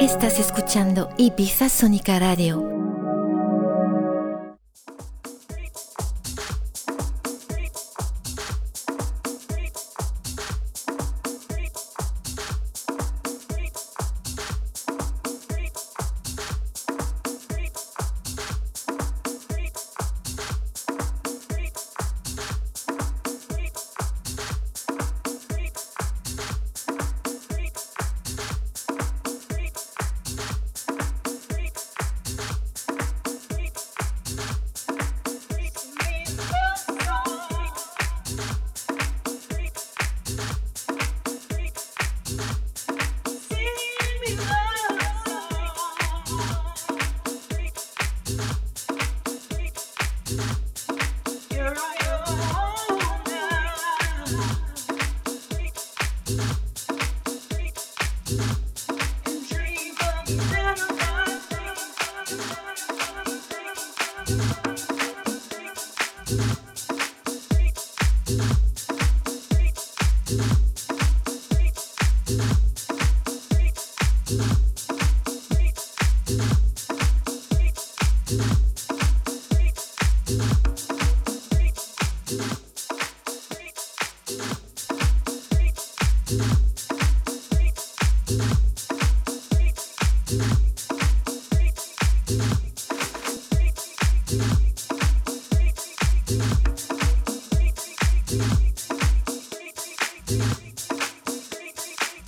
Estás escuchando Ibiza Sónica Radio.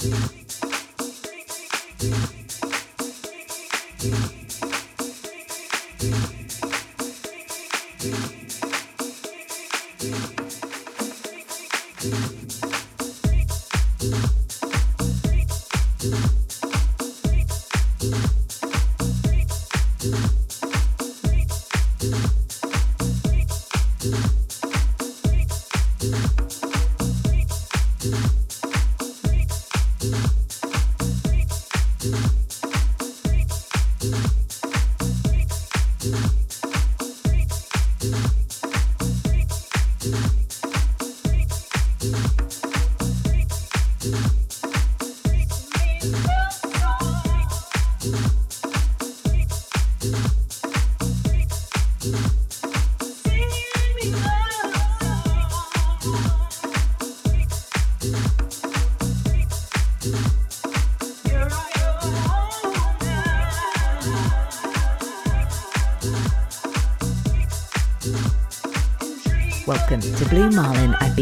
Blue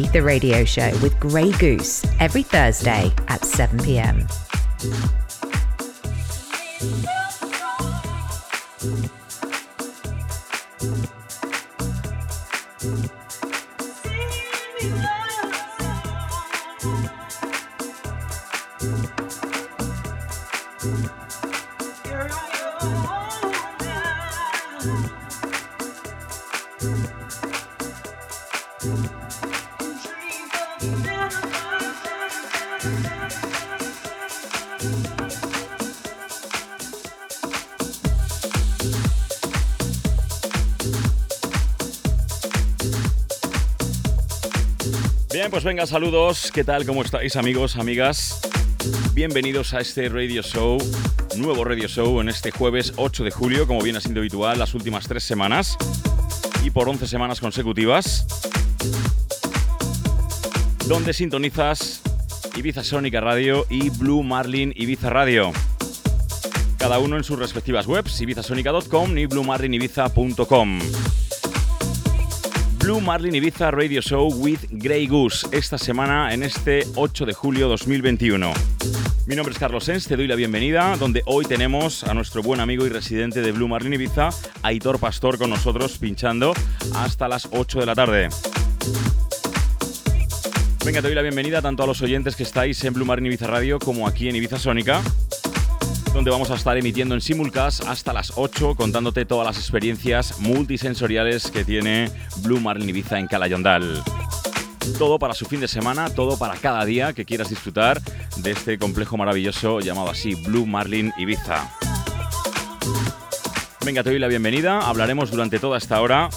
Ibiza Radio Show with Grey Goose every Thursday at 7 pm. Pues venga, saludos. ¿Qué tal? ¿Cómo estáis, amigos, amigas? Bienvenidos a este Radio Show, nuevo Radio Show en este jueves 8 de julio, como viene siendo habitual las últimas tres semanas y por 11 semanas consecutivas, donde sintonizas Ibiza Sónica Radio y Blue Marlin Ibiza Radio. Cada uno en sus respectivas webs, ibizasonica.com y bluemarlinibiza.com. Blue Marlin Ibiza Radio Show with Grey Goose, esta semana en este 8 de julio 2021. Mi nombre es Carlos Sens, te doy la bienvenida, donde hoy tenemos a nuestro buen amigo y residente de Blue Marlin Ibiza, Aitor Pastor, con nosotros pinchando hasta las 8 de la tarde. Venga, te doy la bienvenida tanto a los oyentes que estáis en Blue Marlin Ibiza Radio como aquí en Ibiza Sónica donde vamos a estar emitiendo en simulcast hasta las 8 contándote todas las experiencias multisensoriales que tiene Blue Marlin Ibiza en Calayondal. Todo para su fin de semana, todo para cada día que quieras disfrutar de este complejo maravilloso llamado así Blue Marlin Ibiza. Venga, te doy la bienvenida. Hablaremos durante toda esta hora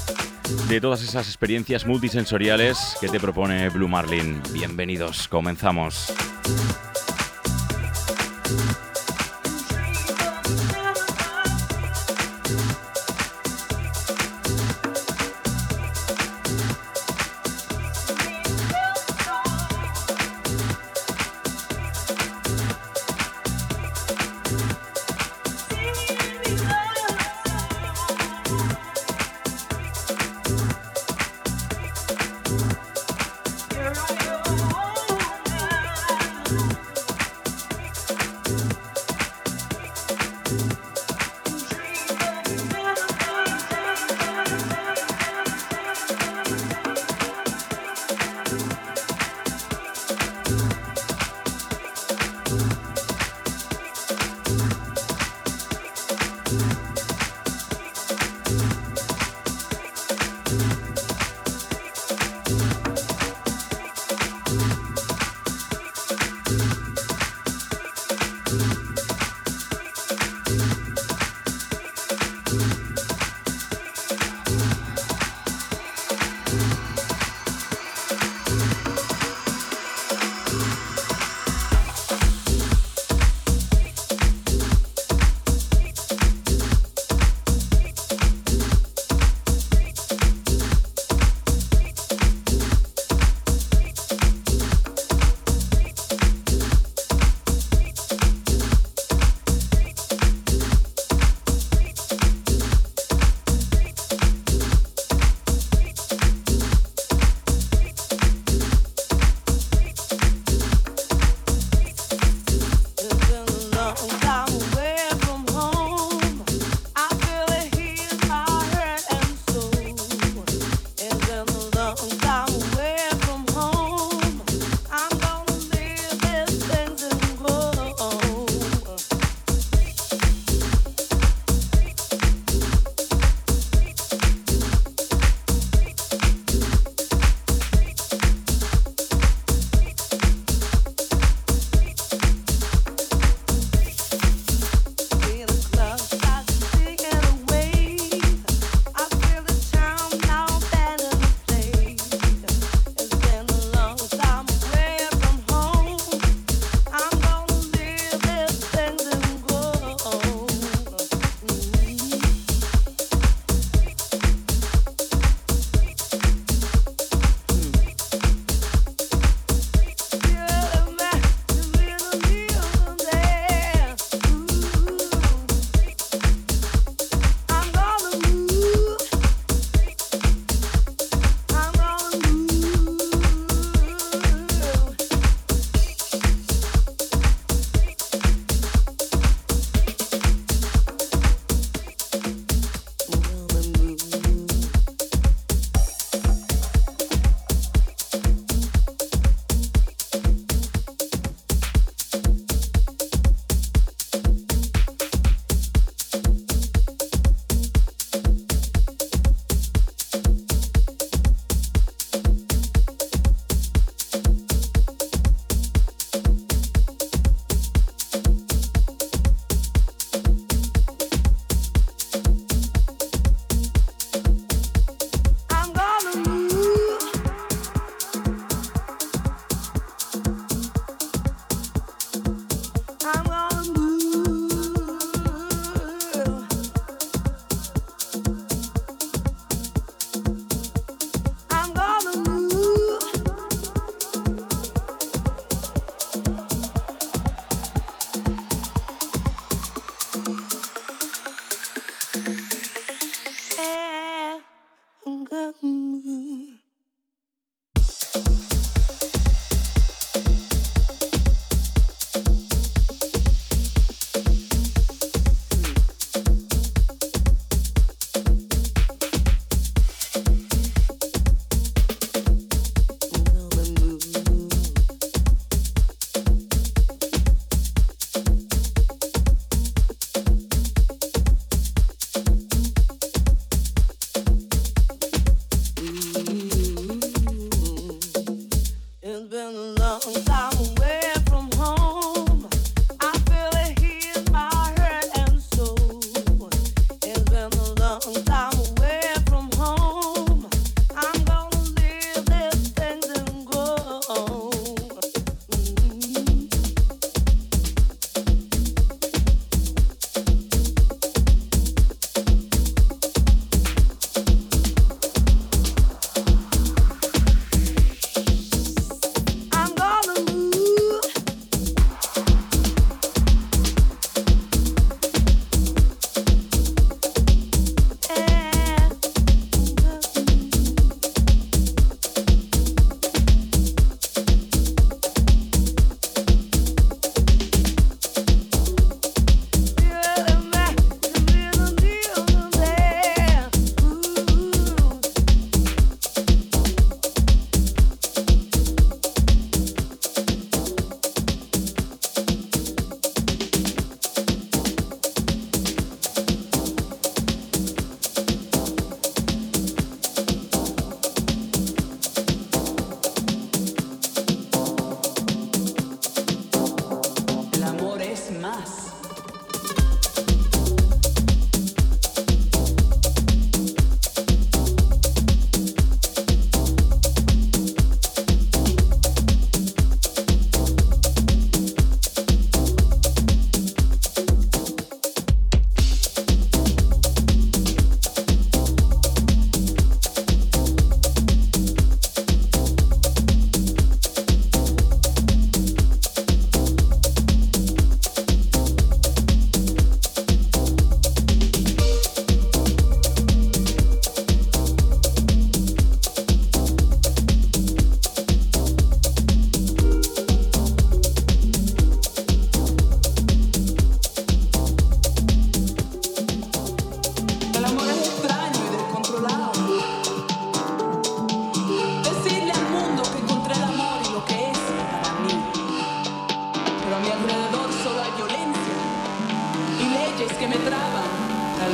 de todas esas experiencias multisensoriales que te propone Blue Marlin. Bienvenidos, comenzamos.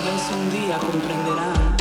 vez un día comprenderán.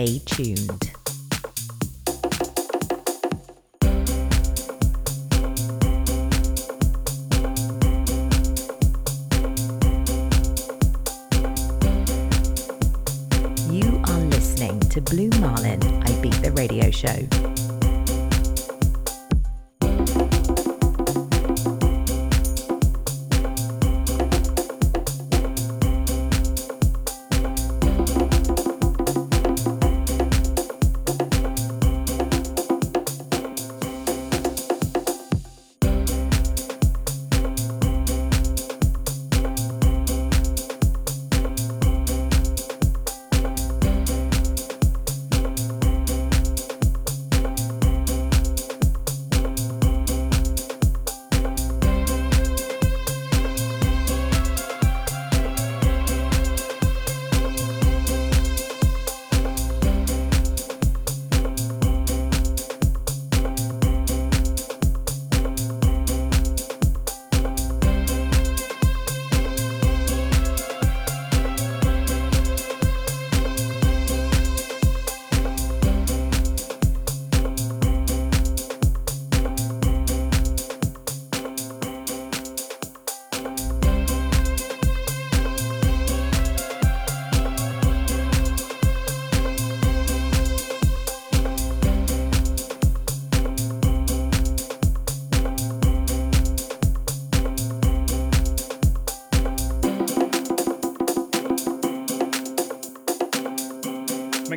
Stay tuned. You are listening to Blue Marlin I Beat the Radio Show.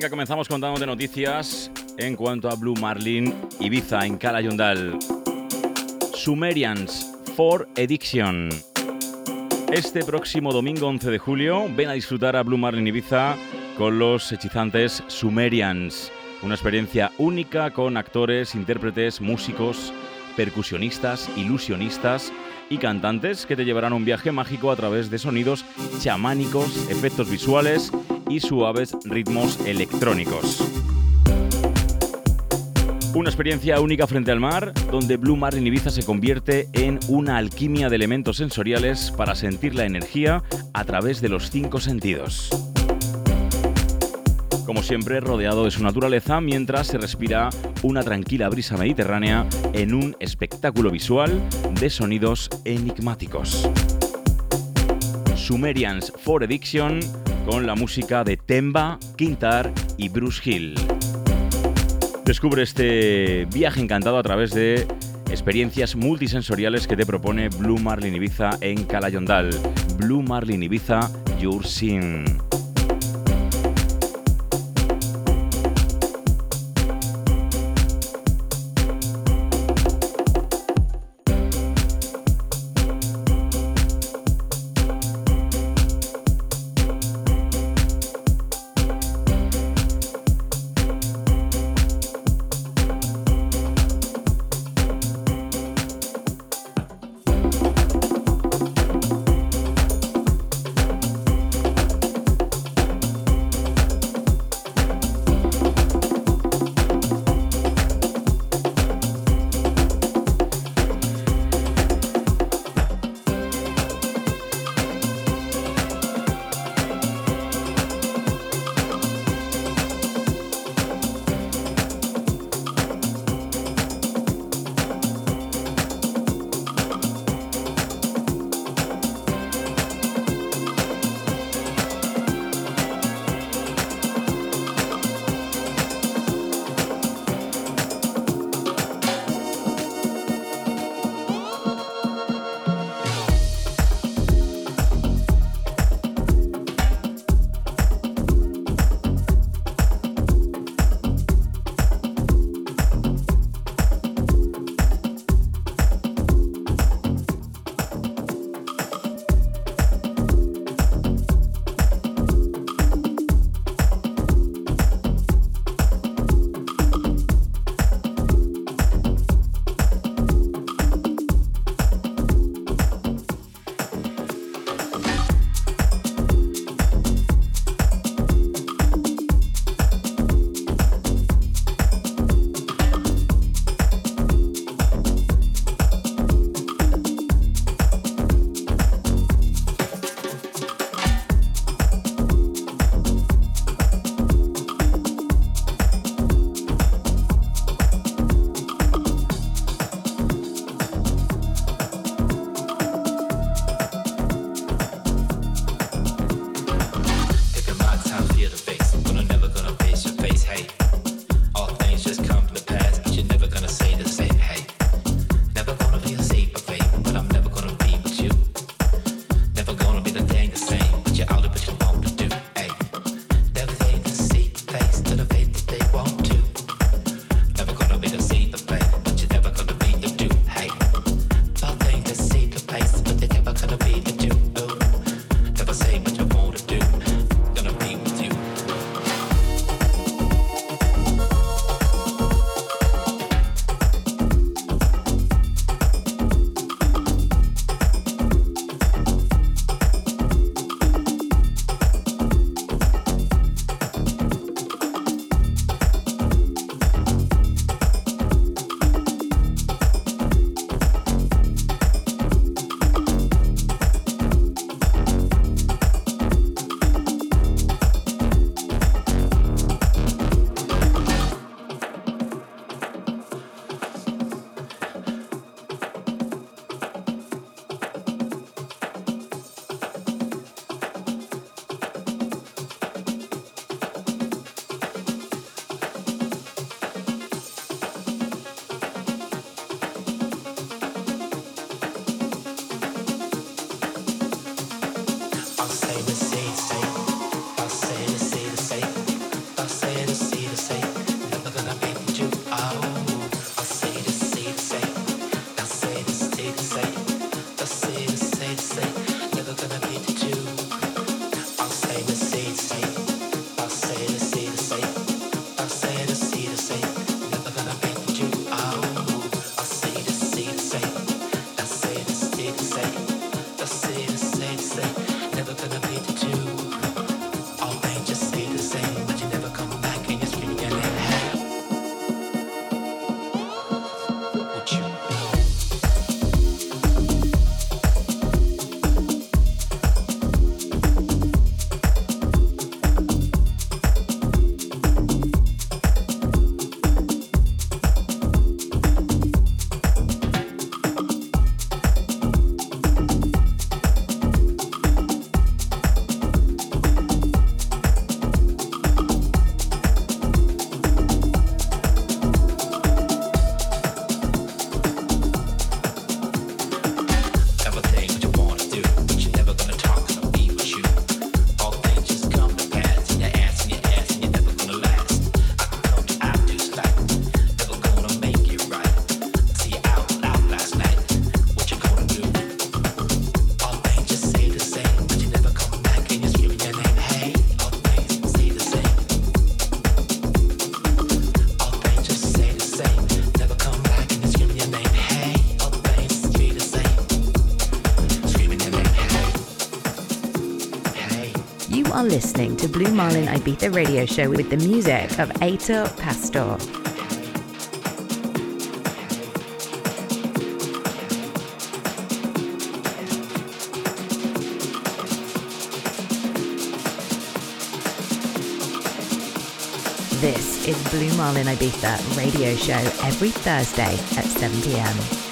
Venga, comenzamos contando de noticias en cuanto a Blue Marlin Ibiza en Cala Yondal. Sumerians for Addiction. Este próximo domingo 11 de julio ven a disfrutar a Blue Marlin Ibiza con los hechizantes Sumerians. Una experiencia única con actores, intérpretes, músicos, percusionistas, ilusionistas y cantantes que te llevarán un viaje mágico a través de sonidos chamánicos, efectos visuales y suaves ritmos electrónicos. Una experiencia única frente al mar, donde Blue Marlin Ibiza se convierte en una alquimia de elementos sensoriales para sentir la energía a través de los cinco sentidos. Como siempre, rodeado de su naturaleza mientras se respira una tranquila brisa mediterránea en un espectáculo visual de sonidos enigmáticos. Sumerians for Addiction con la música de Temba, Quintar y Bruce Hill. Descubre este viaje encantado a través de experiencias multisensoriales que te propone Blue Marlin Ibiza en Calayondal. Blue Marlin Ibiza, Your Sin. Listening to Blue Marlin Ibiza radio show with the music of Aitor Pastor. This is Blue Marlin Ibiza radio show every Thursday at 7 pm.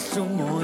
生活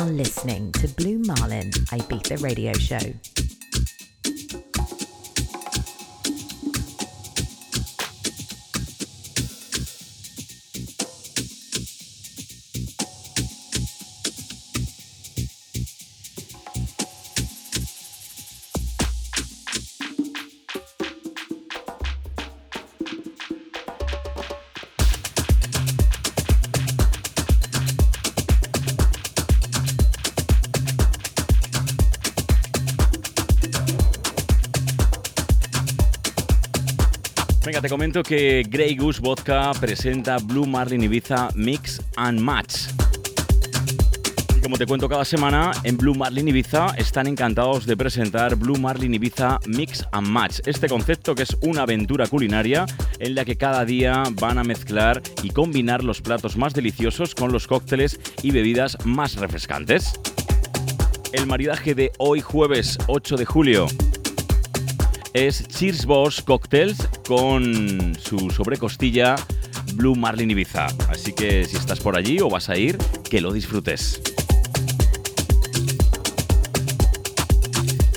are listening to Blue Marlin Ibiza Radio Show. Te comento que Grey Goose Vodka presenta Blue Marlin Ibiza Mix and Match. Y como te cuento cada semana, en Blue Marlin Ibiza están encantados de presentar Blue Marlin Ibiza Mix and Match. Este concepto que es una aventura culinaria en la que cada día van a mezclar y combinar los platos más deliciosos con los cócteles y bebidas más refrescantes. El maridaje de hoy jueves 8 de julio es Cheers Boss Cocktails con su sobrecostilla Blue Marlin Ibiza. Así que si estás por allí o vas a ir, que lo disfrutes.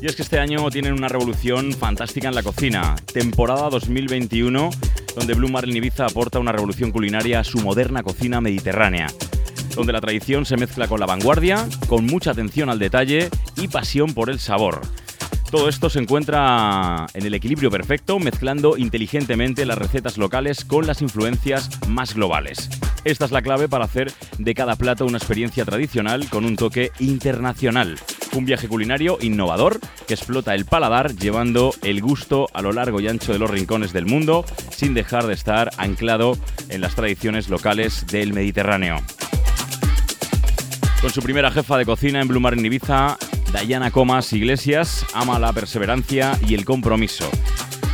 Y es que este año tienen una revolución fantástica en la cocina. Temporada 2021, donde Blue Marlin Ibiza aporta una revolución culinaria a su moderna cocina mediterránea. Donde la tradición se mezcla con la vanguardia, con mucha atención al detalle y pasión por el sabor. Todo esto se encuentra en el equilibrio perfecto, mezclando inteligentemente las recetas locales con las influencias más globales. Esta es la clave para hacer de cada plato una experiencia tradicional con un toque internacional. Un viaje culinario innovador que explota el paladar llevando el gusto a lo largo y ancho de los rincones del mundo sin dejar de estar anclado en las tradiciones locales del Mediterráneo. Con su primera jefa de cocina en Blue Marlin Ibiza, Dayana Comas Iglesias ama la perseverancia y el compromiso.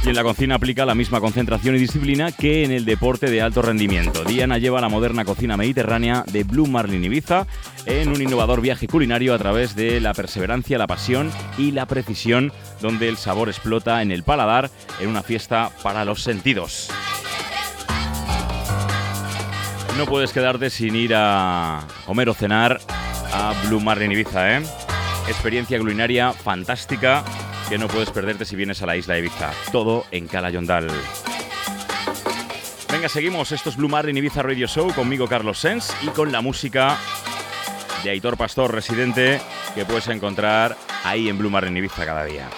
Y en la cocina aplica la misma concentración y disciplina que en el deporte de alto rendimiento. Diana lleva la moderna cocina mediterránea de Blue Marlin Ibiza en un innovador viaje culinario a través de la perseverancia, la pasión y la precisión, donde el sabor explota en el paladar en una fiesta para los sentidos. No puedes quedarte sin ir a comer cenar a Blue Marlin Ibiza, ¿eh? Experiencia culinaria fantástica que no puedes perderte si vienes a la isla de Ibiza. Todo en Cala Yondal. Venga, seguimos. Esto es Blue Marlin Ibiza Radio Show conmigo, Carlos Sens, y con la música de Aitor Pastor, residente, que puedes encontrar ahí en Blue Marlin Ibiza cada día.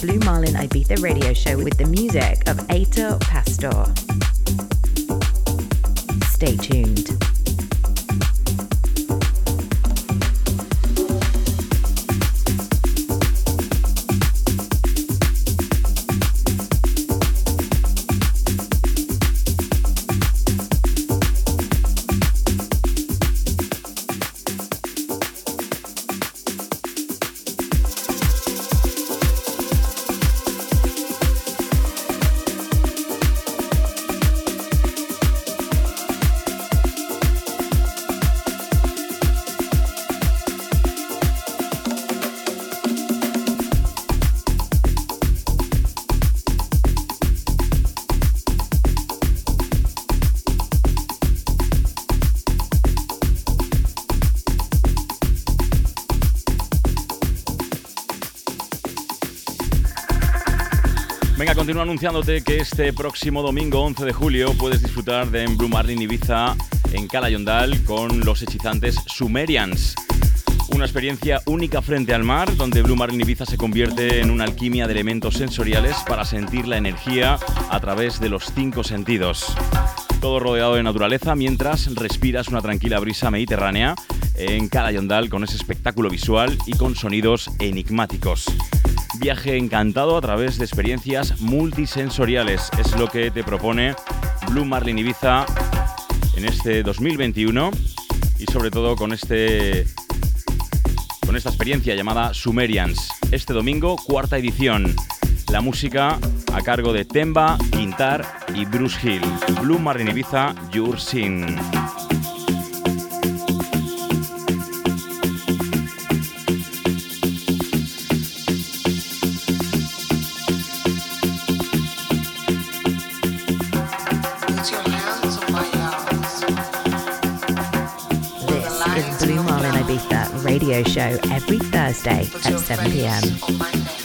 Blue Marlin Ibiza radio show with the music of Aitor Pastor. Stay tuned. Continúo anunciándote que este próximo domingo 11 de julio puedes disfrutar de en Blue Marlin Ibiza en Cala Yondal con los hechizantes Sumerians. Una experiencia única frente al mar, donde Blue Marlin Ibiza se convierte en una alquimia de elementos sensoriales para sentir la energía a través de los cinco sentidos. Todo rodeado de naturaleza mientras respiras una tranquila brisa mediterránea en Cala Yondal con ese espectáculo visual y con sonidos enigmáticos. Viaje encantado a través de experiencias multisensoriales. Es lo que te propone Blue Marlin Ibiza en este 2021 y sobre todo con este con esta experiencia llamada Sumerians. Este domingo, cuarta edición. La música a cargo de Temba, Quintar y Bruce Hill. Blue Marlin Ibiza, Your Sin. Radio show every Thursday at 7 pm.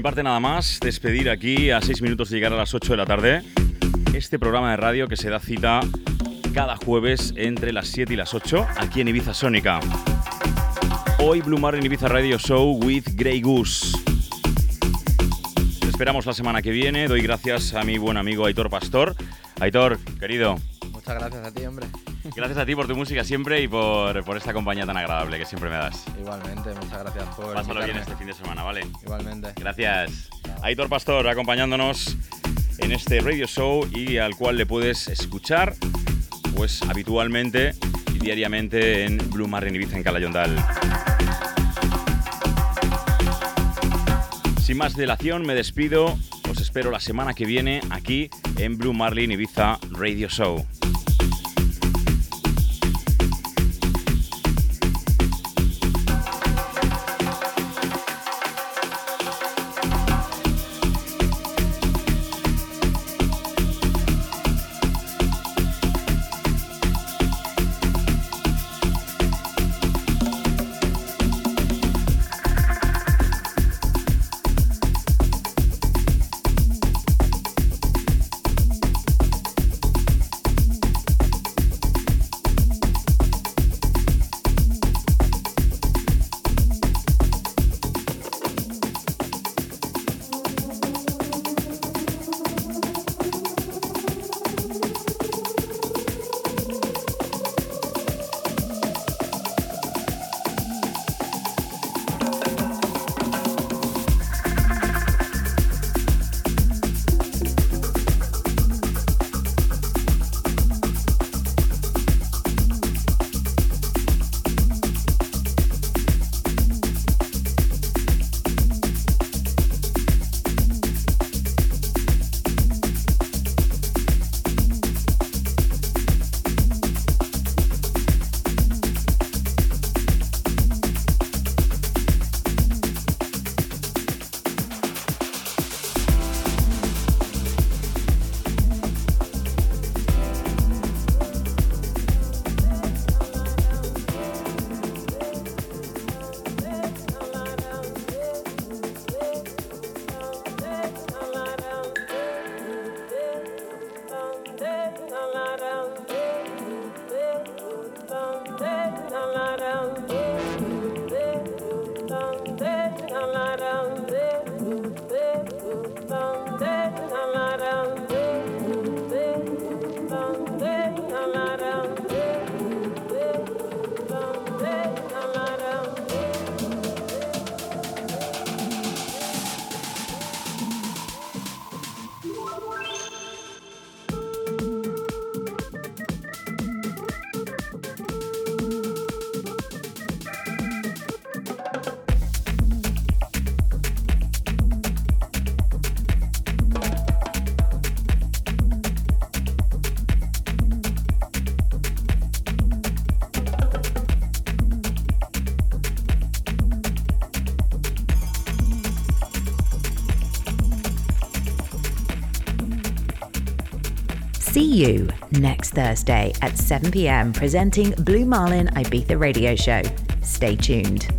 Mi parte nada más, despedir aquí a 6 minutos de llegar a las 8 de la tarde este programa de radio que se da cita cada jueves entre las 7 y las 8 aquí en Ibiza Sónica. Hoy Blue Marlin Ibiza Radio Show with Grey Goose. Esperamos la semana que viene. Doy gracias a mi buen amigo Aitor Pastor. Aitor, querido, Muchas gracias. Gracias a ti por tu música siempre y por, por esta compañía tan agradable que siempre me das. Igualmente, muchas gracias por Pásalo bien este fin de semana, ¿vale? Igualmente. Gracias. Aitor Pastor acompañándonos en este radio show y al cual le puedes escuchar pues habitualmente y diariamente en Blue Marlin Ibiza en Calayondal. Sin más dilación, me despido. Os espero la semana que viene aquí en Blue Marlin Ibiza Radio Show. See you next Thursday at 7 pm presenting Blue Marlin Ibiza Radio Show. Stay tuned.